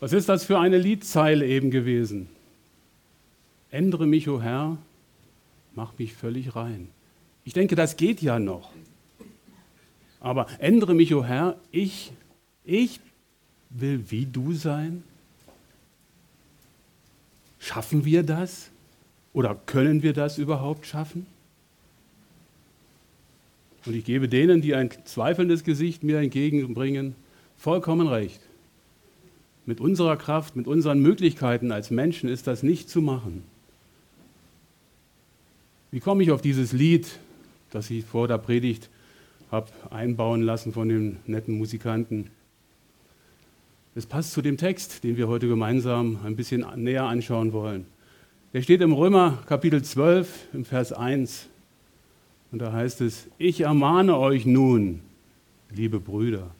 Was ist das für eine Liedzeile eben gewesen? Ändere mich, o oh Herr, mach mich völlig rein. Ich denke, das geht ja noch. Aber ändere mich, o oh Herr, ich, ich will wie du sein. Schaffen wir das? Oder können wir das überhaupt schaffen? Und ich gebe denen, die ein zweifelndes Gesicht mir entgegenbringen, vollkommen recht. Mit unserer Kraft, mit unseren Möglichkeiten als Menschen ist das nicht zu machen. Wie komme ich auf dieses Lied, das ich vor der Predigt habe einbauen lassen von den netten Musikanten? Es passt zu dem Text, den wir heute gemeinsam ein bisschen näher anschauen wollen. Der steht im Römer Kapitel 12 im Vers 1. Und da heißt es, ich ermahne euch nun, liebe Brüder,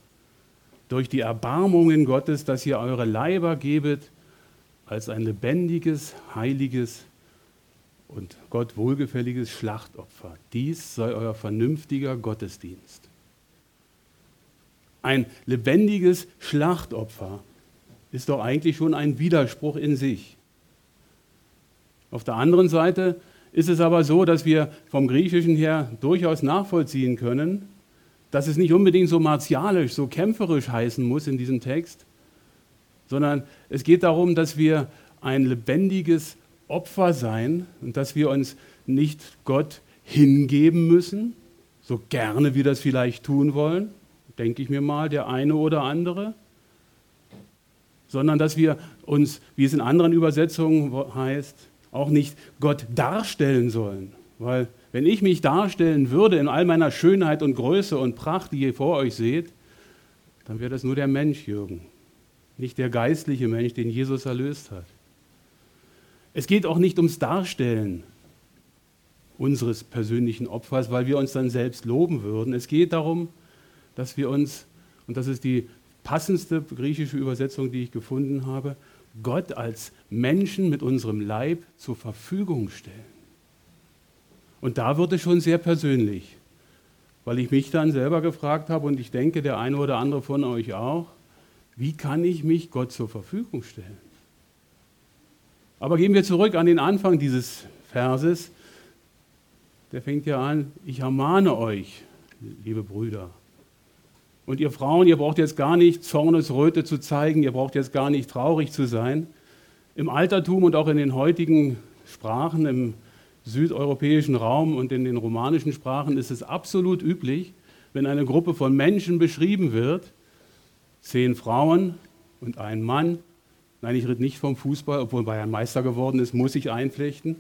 durch die Erbarmungen Gottes, dass ihr eure Leiber gebet als ein lebendiges, heiliges und Gott wohlgefälliges Schlachtopfer. Dies sei euer vernünftiger Gottesdienst. Ein lebendiges Schlachtopfer ist doch eigentlich schon ein Widerspruch in sich. Auf der anderen Seite ist es aber so, dass wir vom Griechischen her durchaus nachvollziehen können, dass es nicht unbedingt so martialisch, so kämpferisch heißen muss in diesem Text, sondern es geht darum, dass wir ein lebendiges Opfer sein und dass wir uns nicht Gott hingeben müssen, so gerne wir das vielleicht tun wollen, denke ich mir mal, der eine oder andere, sondern dass wir uns, wie es in anderen Übersetzungen heißt, auch nicht Gott darstellen sollen. Weil wenn ich mich darstellen würde in all meiner Schönheit und Größe und Pracht, die ihr vor euch seht, dann wäre das nur der Mensch, Jürgen, nicht der geistliche Mensch, den Jesus erlöst hat. Es geht auch nicht ums Darstellen unseres persönlichen Opfers, weil wir uns dann selbst loben würden. Es geht darum, dass wir uns, und das ist die passendste griechische Übersetzung, die ich gefunden habe, Gott als Menschen mit unserem Leib zur Verfügung stellen. Und da wird es schon sehr persönlich, weil ich mich dann selber gefragt habe und ich denke, der eine oder andere von euch auch, wie kann ich mich Gott zur Verfügung stellen? Aber gehen wir zurück an den Anfang dieses Verses. Der fängt ja an, ich ermahne euch, liebe Brüder. Und ihr Frauen, ihr braucht jetzt gar nicht Zornesröte zu zeigen, ihr braucht jetzt gar nicht traurig zu sein. Im Altertum und auch in den heutigen Sprachen, im südeuropäischen Raum und in den romanischen Sprachen ist es absolut üblich, wenn eine Gruppe von Menschen beschrieben wird, zehn Frauen und ein Mann, nein, ich rede nicht vom Fußball, obwohl Bayern Meister geworden ist, muss ich einflechten,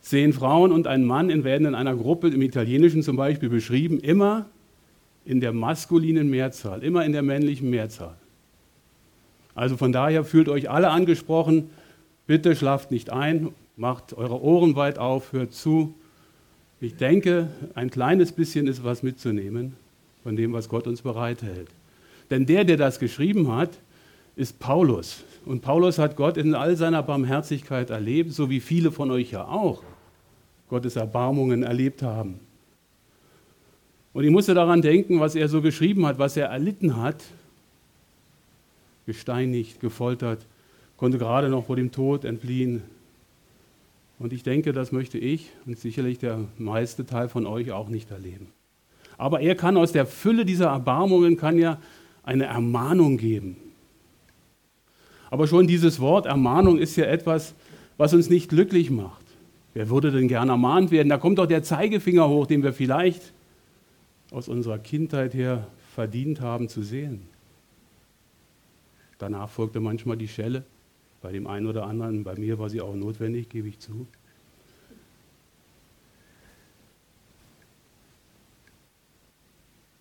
zehn Frauen und ein Mann werden in einer Gruppe, im Italienischen zum Beispiel, beschrieben, immer in der maskulinen Mehrzahl, immer in der männlichen Mehrzahl. Also von daher fühlt euch alle angesprochen, bitte schlaft nicht ein Macht eure Ohren weit auf, hört zu. Ich denke, ein kleines bisschen ist was mitzunehmen von dem, was Gott uns bereithält. Denn der, der das geschrieben hat, ist Paulus. Und Paulus hat Gott in all seiner Barmherzigkeit erlebt, so wie viele von euch ja auch Gottes Erbarmungen erlebt haben. Und ich musste daran denken, was er so geschrieben hat, was er erlitten hat. Gesteinigt, gefoltert, konnte gerade noch vor dem Tod entfliehen, und ich denke, das möchte ich und sicherlich der meiste Teil von euch auch nicht erleben. Aber er kann aus der Fülle dieser Erbarmungen kann ja eine Ermahnung geben. Aber schon dieses Wort Ermahnung ist ja etwas, was uns nicht glücklich macht. Wer würde denn gern ermahnt werden? Da kommt doch der Zeigefinger hoch, den wir vielleicht aus unserer Kindheit her verdient haben zu sehen. Danach folgte manchmal die Schelle. Bei dem einen oder anderen, bei mir war sie auch notwendig, gebe ich zu.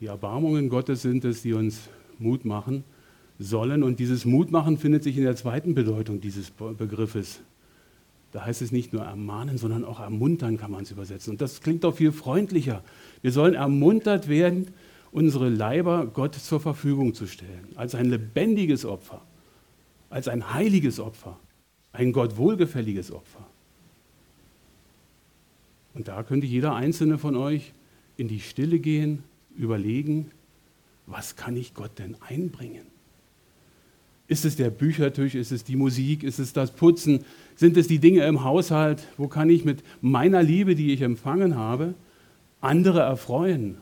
Die Erbarmungen Gottes sind es, die uns Mut machen sollen. Und dieses Mutmachen findet sich in der zweiten Bedeutung dieses Begriffes. Da heißt es nicht nur ermahnen, sondern auch ermuntern kann man es übersetzen. Und das klingt doch viel freundlicher. Wir sollen ermuntert werden, unsere Leiber Gott zur Verfügung zu stellen, als ein lebendiges Opfer als ein heiliges Opfer, ein Gott wohlgefälliges Opfer. Und da könnte jeder einzelne von euch in die Stille gehen, überlegen, was kann ich Gott denn einbringen? Ist es der Büchertisch? Ist es die Musik? Ist es das Putzen? Sind es die Dinge im Haushalt? Wo kann ich mit meiner Liebe, die ich empfangen habe, andere erfreuen?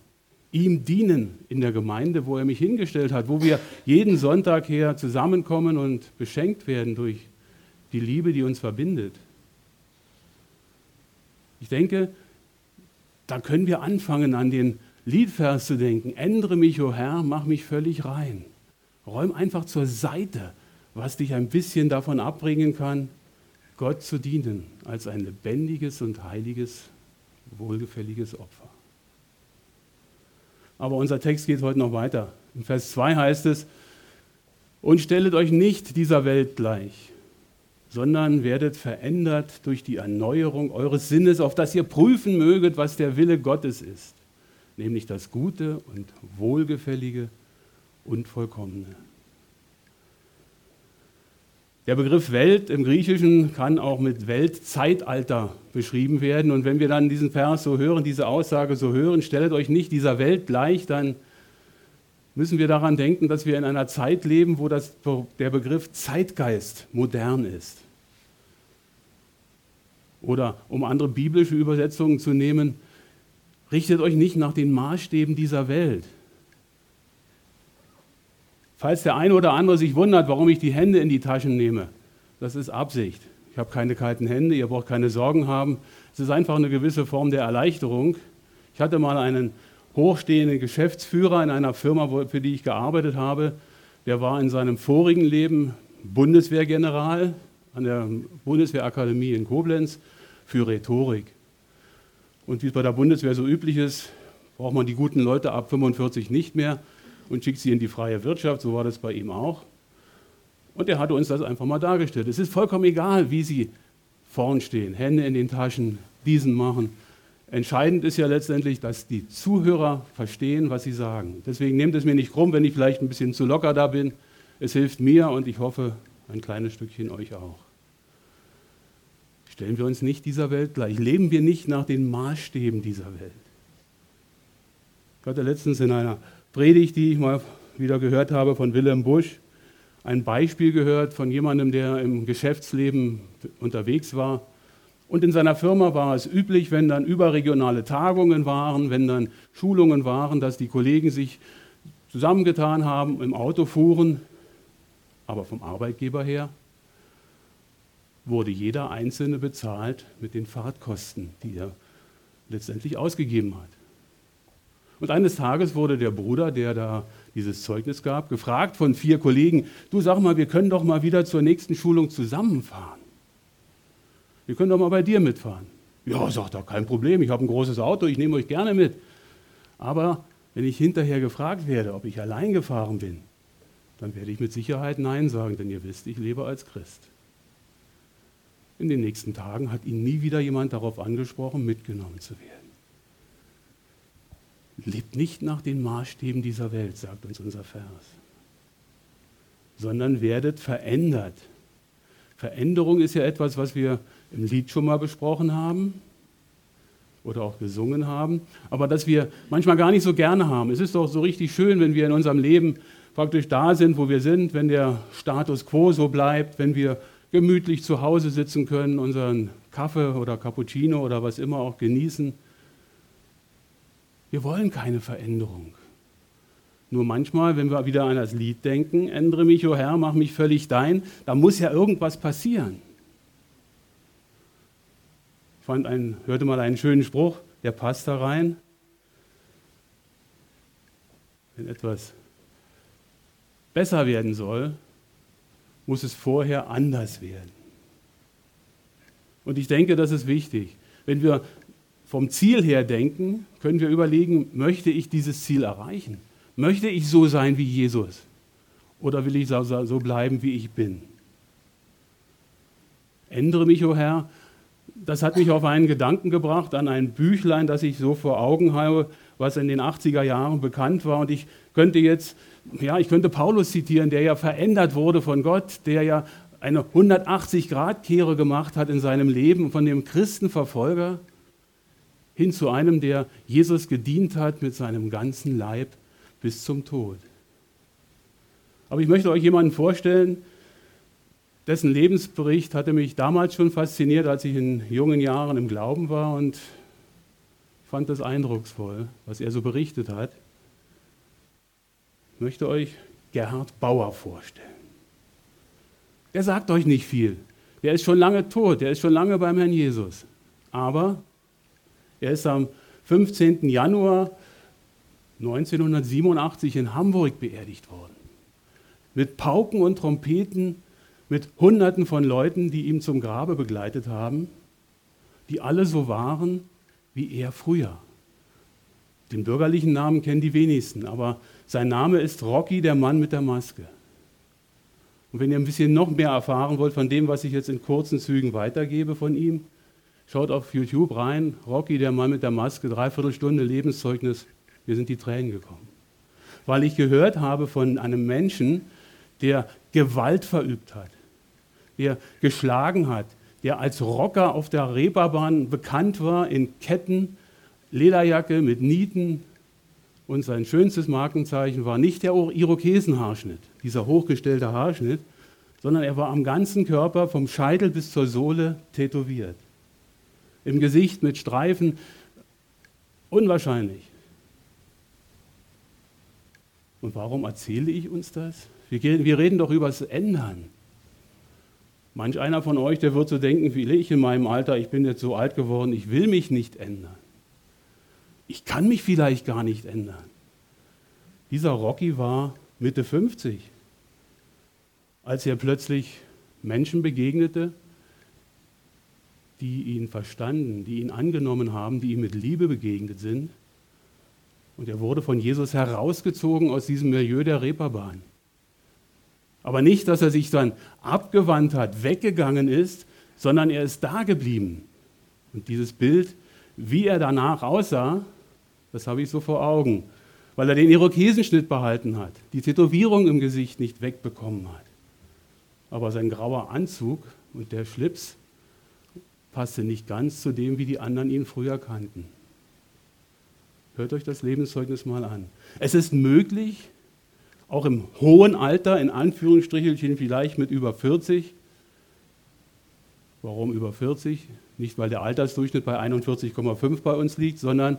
Ihm dienen in der Gemeinde, wo er mich hingestellt hat, wo wir jeden Sonntag her zusammenkommen und beschenkt werden durch die Liebe, die uns verbindet. Ich denke, da können wir anfangen, an den Liedvers zu denken. Ändere mich, o oh Herr, mach mich völlig rein. Räum einfach zur Seite, was dich ein bisschen davon abbringen kann, Gott zu dienen als ein lebendiges und heiliges, wohlgefälliges Opfer. Aber unser Text geht heute noch weiter. In Vers 2 heißt es, und stellet euch nicht dieser Welt gleich, sondern werdet verändert durch die Erneuerung eures Sinnes, auf dass ihr prüfen möget, was der Wille Gottes ist, nämlich das Gute und Wohlgefällige und Vollkommene. Der Begriff Welt im Griechischen kann auch mit Weltzeitalter beschrieben werden. Und wenn wir dann diesen Vers so hören, diese Aussage so hören, stellt euch nicht dieser Welt gleich, dann müssen wir daran denken, dass wir in einer Zeit leben, wo das, der Begriff Zeitgeist modern ist. Oder um andere biblische Übersetzungen zu nehmen, richtet euch nicht nach den Maßstäben dieser Welt. Falls der eine oder andere sich wundert, warum ich die Hände in die Taschen nehme, das ist Absicht. Ich habe keine kalten Hände, ihr braucht keine Sorgen haben. Es ist einfach eine gewisse Form der Erleichterung. Ich hatte mal einen hochstehenden Geschäftsführer in einer Firma, für die ich gearbeitet habe. Der war in seinem vorigen Leben Bundeswehrgeneral an der Bundeswehrakademie in Koblenz für Rhetorik. Und wie es bei der Bundeswehr so üblich ist, braucht man die guten Leute ab 45 nicht mehr und schickt sie in die freie Wirtschaft. So war das bei ihm auch. Und er hatte uns das einfach mal dargestellt. Es ist vollkommen egal, wie sie vorn stehen, Hände in den Taschen, diesen machen. Entscheidend ist ja letztendlich, dass die Zuhörer verstehen, was sie sagen. Deswegen nehmt es mir nicht krumm, wenn ich vielleicht ein bisschen zu locker da bin. Es hilft mir und ich hoffe, ein kleines Stückchen euch auch. Stellen wir uns nicht dieser Welt gleich. Leben wir nicht nach den Maßstäben dieser Welt. Ich hatte letztens in einer Predigt, die ich mal wieder gehört habe von Willem Busch, ein Beispiel gehört von jemandem, der im Geschäftsleben unterwegs war. Und in seiner Firma war es üblich, wenn dann überregionale Tagungen waren, wenn dann Schulungen waren, dass die Kollegen sich zusammengetan haben, im Auto fuhren, aber vom Arbeitgeber her wurde jeder Einzelne bezahlt mit den Fahrtkosten, die er letztendlich ausgegeben hat. Und eines Tages wurde der Bruder, der da dieses Zeugnis gab, gefragt von vier Kollegen, du sag mal, wir können doch mal wieder zur nächsten Schulung zusammenfahren. Wir können doch mal bei dir mitfahren. Ja, sagt er, kein Problem, ich habe ein großes Auto, ich nehme euch gerne mit. Aber wenn ich hinterher gefragt werde, ob ich allein gefahren bin, dann werde ich mit Sicherheit Nein sagen, denn ihr wisst, ich lebe als Christ. In den nächsten Tagen hat ihn nie wieder jemand darauf angesprochen, mitgenommen zu werden. Lebt nicht nach den Maßstäben dieser Welt, sagt uns unser Vers, sondern werdet verändert. Veränderung ist ja etwas, was wir im Lied schon mal besprochen haben oder auch gesungen haben, aber das wir manchmal gar nicht so gerne haben. Es ist doch so richtig schön, wenn wir in unserem Leben praktisch da sind, wo wir sind, wenn der Status quo so bleibt, wenn wir gemütlich zu Hause sitzen können, unseren Kaffee oder Cappuccino oder was immer auch genießen wir wollen keine Veränderung. Nur manchmal, wenn wir wieder an das Lied denken, ändere mich, o oh Herr, mach mich völlig dein, da muss ja irgendwas passieren. Ich fand einen, hörte mal einen schönen Spruch, der passt da rein. Wenn etwas besser werden soll, muss es vorher anders werden. Und ich denke, das ist wichtig. Wenn wir vom Ziel her denken, können wir überlegen, möchte ich dieses Ziel erreichen? Möchte ich so sein wie Jesus? Oder will ich so bleiben, wie ich bin? Ändere mich, o oh Herr. Das hat mich auf einen Gedanken gebracht, an ein Büchlein, das ich so vor Augen habe, was in den 80er Jahren bekannt war. Und ich könnte jetzt, ja, ich könnte Paulus zitieren, der ja verändert wurde von Gott, der ja eine 180-Grad-Kehre gemacht hat in seinem Leben von dem Christenverfolger hin zu einem, der Jesus gedient hat mit seinem ganzen Leib bis zum Tod. Aber ich möchte euch jemanden vorstellen, dessen Lebensbericht hatte mich damals schon fasziniert, als ich in jungen Jahren im Glauben war und fand das eindrucksvoll, was er so berichtet hat. Ich möchte euch Gerhard Bauer vorstellen. Der sagt euch nicht viel. Der ist schon lange tot, der ist schon lange beim Herrn Jesus. Aber er ist am 15. Januar 1987 in Hamburg beerdigt worden. Mit Pauken und Trompeten, mit Hunderten von Leuten, die ihn zum Grabe begleitet haben, die alle so waren wie er früher. Den bürgerlichen Namen kennen die wenigsten, aber sein Name ist Rocky, der Mann mit der Maske. Und wenn ihr ein bisschen noch mehr erfahren wollt von dem, was ich jetzt in kurzen Zügen weitergebe von ihm, schaut auf YouTube rein, Rocky, der Mann mit der Maske, dreiviertel Stunde Lebenszeugnis, mir sind die Tränen gekommen. Weil ich gehört habe von einem Menschen, der Gewalt verübt hat, der geschlagen hat, der als Rocker auf der Reeperbahn bekannt war, in Ketten, Lederjacke mit Nieten. Und sein schönstes Markenzeichen war nicht der Irokesenhaarschnitt, dieser hochgestellte Haarschnitt, sondern er war am ganzen Körper vom Scheitel bis zur Sohle tätowiert. Im Gesicht mit Streifen. Unwahrscheinlich. Und warum erzähle ich uns das? Wir, wir reden doch über das Ändern. Manch einer von euch, der wird so denken wie ich in meinem Alter, ich bin jetzt so alt geworden, ich will mich nicht ändern. Ich kann mich vielleicht gar nicht ändern. Dieser Rocky war Mitte 50, als er plötzlich Menschen begegnete, die ihn verstanden, die ihn angenommen haben, die ihm mit Liebe begegnet sind. Und er wurde von Jesus herausgezogen aus diesem Milieu der Reeperbahn. Aber nicht, dass er sich dann abgewandt hat, weggegangen ist, sondern er ist da geblieben. Und dieses Bild, wie er danach aussah, das habe ich so vor Augen, weil er den Irokesenschnitt behalten hat, die Tätowierung im Gesicht nicht wegbekommen hat. Aber sein grauer Anzug und der Schlips passte nicht ganz zu dem, wie die anderen ihn früher kannten. Hört euch das Lebenszeugnis mal an. Es ist möglich, auch im hohen Alter, in Anführungsstrichelchen vielleicht mit über 40. Warum über 40? Nicht, weil der Altersdurchschnitt bei 41,5 bei uns liegt, sondern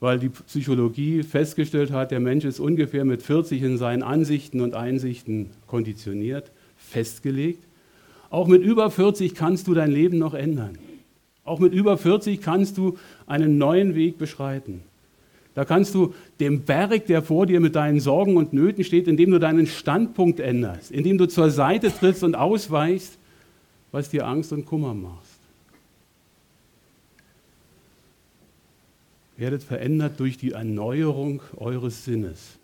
weil die Psychologie festgestellt hat, der Mensch ist ungefähr mit 40 in seinen Ansichten und Einsichten konditioniert, festgelegt. Auch mit über 40 kannst du dein Leben noch ändern. Auch mit über 40 kannst du einen neuen Weg beschreiten. Da kannst du dem Berg, der vor dir mit deinen Sorgen und Nöten steht, indem du deinen Standpunkt änderst, indem du zur Seite trittst und ausweichst, was dir Angst und Kummer machst. Werdet verändert durch die Erneuerung eures Sinnes.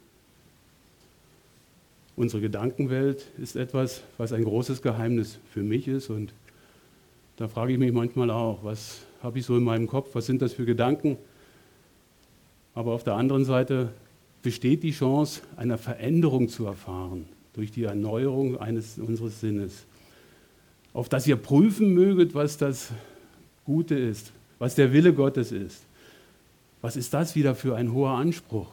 Unsere Gedankenwelt ist etwas, was ein großes Geheimnis für mich ist und da frage ich mich manchmal auch, was habe ich so in meinem Kopf, was sind das für Gedanken? Aber auf der anderen Seite besteht die Chance, einer Veränderung zu erfahren durch die Erneuerung eines unseres Sinnes. Auf dass ihr prüfen möget, was das Gute ist, was der Wille Gottes ist. Was ist das wieder für ein hoher Anspruch?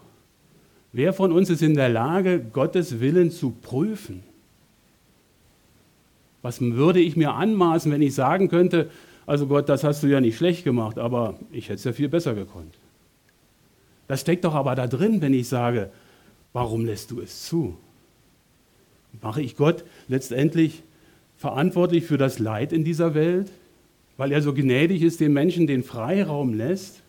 Wer von uns ist in der Lage, Gottes Willen zu prüfen? Was würde ich mir anmaßen, wenn ich sagen könnte, also Gott, das hast du ja nicht schlecht gemacht, aber ich hätte es ja viel besser gekonnt. Das steckt doch aber da drin, wenn ich sage, warum lässt du es zu? Mache ich Gott letztendlich verantwortlich für das Leid in dieser Welt, weil er so gnädig ist, den Menschen den Freiraum lässt?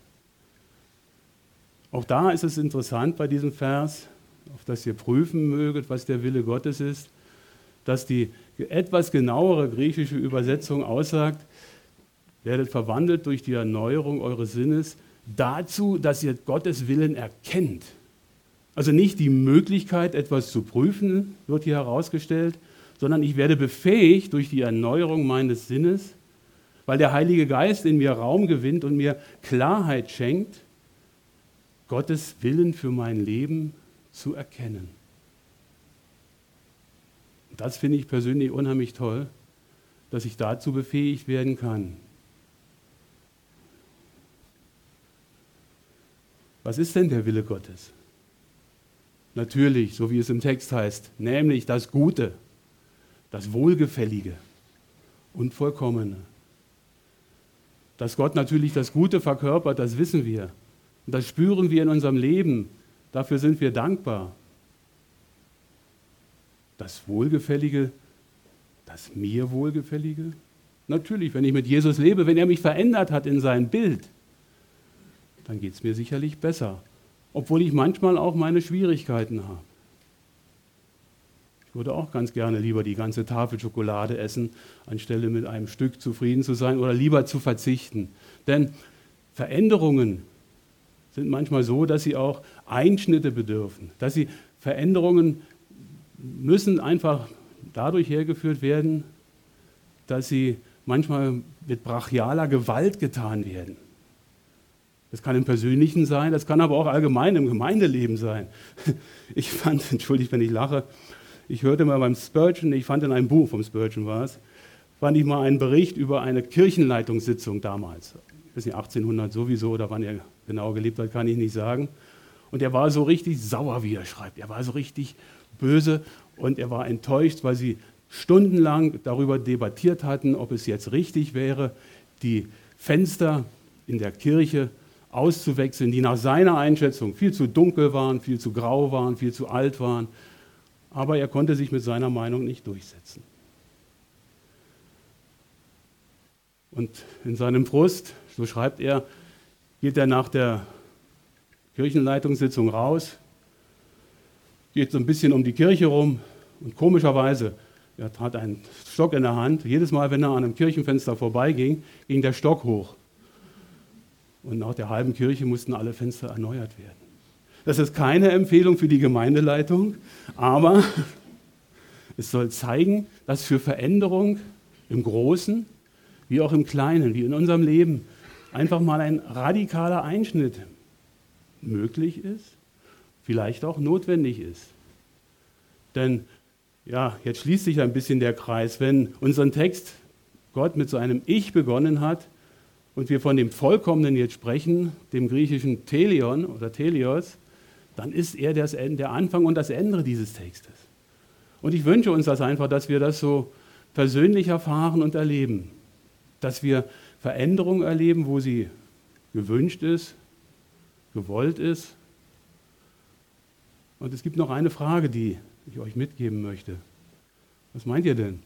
Auch da ist es interessant bei diesem Vers, auf das ihr prüfen möget, was der Wille Gottes ist, dass die etwas genauere griechische Übersetzung aussagt, werdet verwandelt durch die Erneuerung eures Sinnes, dazu, dass ihr Gottes Willen erkennt. Also nicht die Möglichkeit, etwas zu prüfen, wird hier herausgestellt, sondern ich werde befähigt durch die Erneuerung meines Sinnes, weil der Heilige Geist in mir Raum gewinnt und mir Klarheit schenkt, Gottes Willen für mein Leben zu erkennen. Das finde ich persönlich unheimlich toll, dass ich dazu befähigt werden kann. Was ist denn der Wille Gottes? Natürlich, so wie es im Text heißt, nämlich das Gute, das Wohlgefällige, und vollkommene. Dass Gott natürlich das Gute verkörpert, das wissen wir. Und das spüren wir in unserem Leben. Dafür sind wir dankbar. Das Wohlgefällige, das mir Wohlgefällige? Natürlich, wenn ich mit Jesus lebe, wenn er mich verändert hat in sein Bild, dann geht es mir sicherlich besser. Obwohl ich manchmal auch meine Schwierigkeiten habe. Ich würde auch ganz gerne lieber die ganze Tafel Schokolade essen, anstelle mit einem Stück zufrieden zu sein oder lieber zu verzichten. Denn Veränderungen sind manchmal so, dass sie auch Einschnitte bedürfen, dass sie Veränderungen müssen einfach dadurch hergeführt werden, dass sie manchmal mit brachialer Gewalt getan werden. Das kann im Persönlichen sein, das kann aber auch allgemein im Gemeindeleben sein. Ich fand, entschuldigt, wenn ich lache, ich hörte mal beim Spurgeon, ich fand in einem Buch vom Spurgeon war es, fand ich mal einen Bericht über eine Kirchenleitungssitzung damals. Weiß nicht, 1800 sowieso, oder wann er genau gelebt hat, kann ich nicht sagen. Und er war so richtig sauer, wie er schreibt. Er war so richtig böse und er war enttäuscht, weil sie stundenlang darüber debattiert hatten, ob es jetzt richtig wäre, die Fenster in der Kirche auszuwechseln, die nach seiner Einschätzung viel zu dunkel waren, viel zu grau waren, viel zu alt waren aber er konnte sich mit seiner Meinung nicht durchsetzen. Und in seinem Frust, so schreibt er, geht er nach der Kirchenleitungssitzung raus, geht so ein bisschen um die Kirche rum und komischerweise, er hat einen Stock in der Hand. Jedes Mal, wenn er an einem Kirchenfenster vorbeiging, ging der Stock hoch. Und nach der halben Kirche mussten alle Fenster erneuert werden. Das ist keine Empfehlung für die Gemeindeleitung, aber es soll zeigen, dass für Veränderung im Großen wie auch im Kleinen, wie in unserem Leben, einfach mal ein radikaler Einschnitt möglich ist, vielleicht auch notwendig ist. Denn ja, jetzt schließt sich ein bisschen der Kreis, wenn unseren Text Gott mit so einem Ich begonnen hat und wir von dem Vollkommenen jetzt sprechen, dem griechischen Telion oder Telios, dann ist er das, der Anfang und das Ende dieses Textes. Und ich wünsche uns das einfach, dass wir das so persönlich erfahren und erleben. Dass wir Veränderung erleben, wo sie gewünscht ist, gewollt ist. Und es gibt noch eine Frage, die ich euch mitgeben möchte. Was meint ihr denn?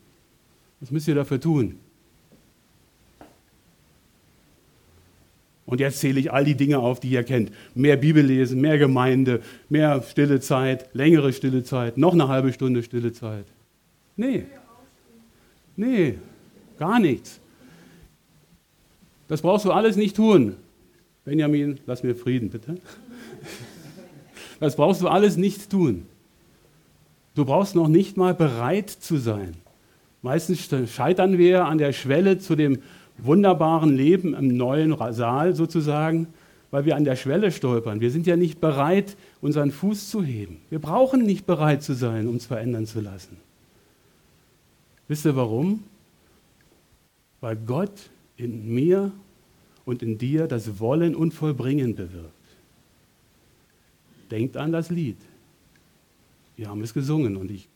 Was müsst ihr dafür tun? Und jetzt zähle ich all die Dinge auf, die ihr kennt. Mehr Bibel lesen, mehr Gemeinde, mehr stille Zeit, längere stille Zeit, noch eine halbe Stunde stille Zeit. Nee. Nee, gar nichts. Das brauchst du alles nicht tun. Benjamin, lass mir Frieden, bitte. Das brauchst du alles nicht tun. Du brauchst noch nicht mal bereit zu sein. Meistens scheitern wir an der Schwelle zu dem wunderbaren Leben im neuen Saal sozusagen, weil wir an der Schwelle stolpern. Wir sind ja nicht bereit, unseren Fuß zu heben. Wir brauchen nicht bereit zu sein, uns verändern zu lassen. Wisst ihr warum? Weil Gott in mir und in dir das Wollen und Vollbringen bewirkt. Denkt an das Lied. Wir haben es gesungen und ich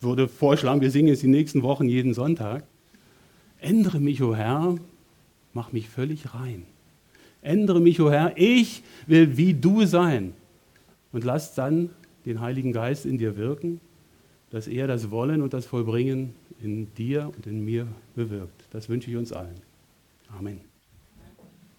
würde vorschlagen, wir singen es die nächsten Wochen jeden Sonntag. Ändere mich, o oh Herr, mach mich völlig rein. Ändere mich, o oh Herr, ich will wie du sein. Und lass dann den Heiligen Geist in dir wirken, dass er das Wollen und das Vollbringen in dir und in mir bewirkt. Das wünsche ich uns allen. Amen.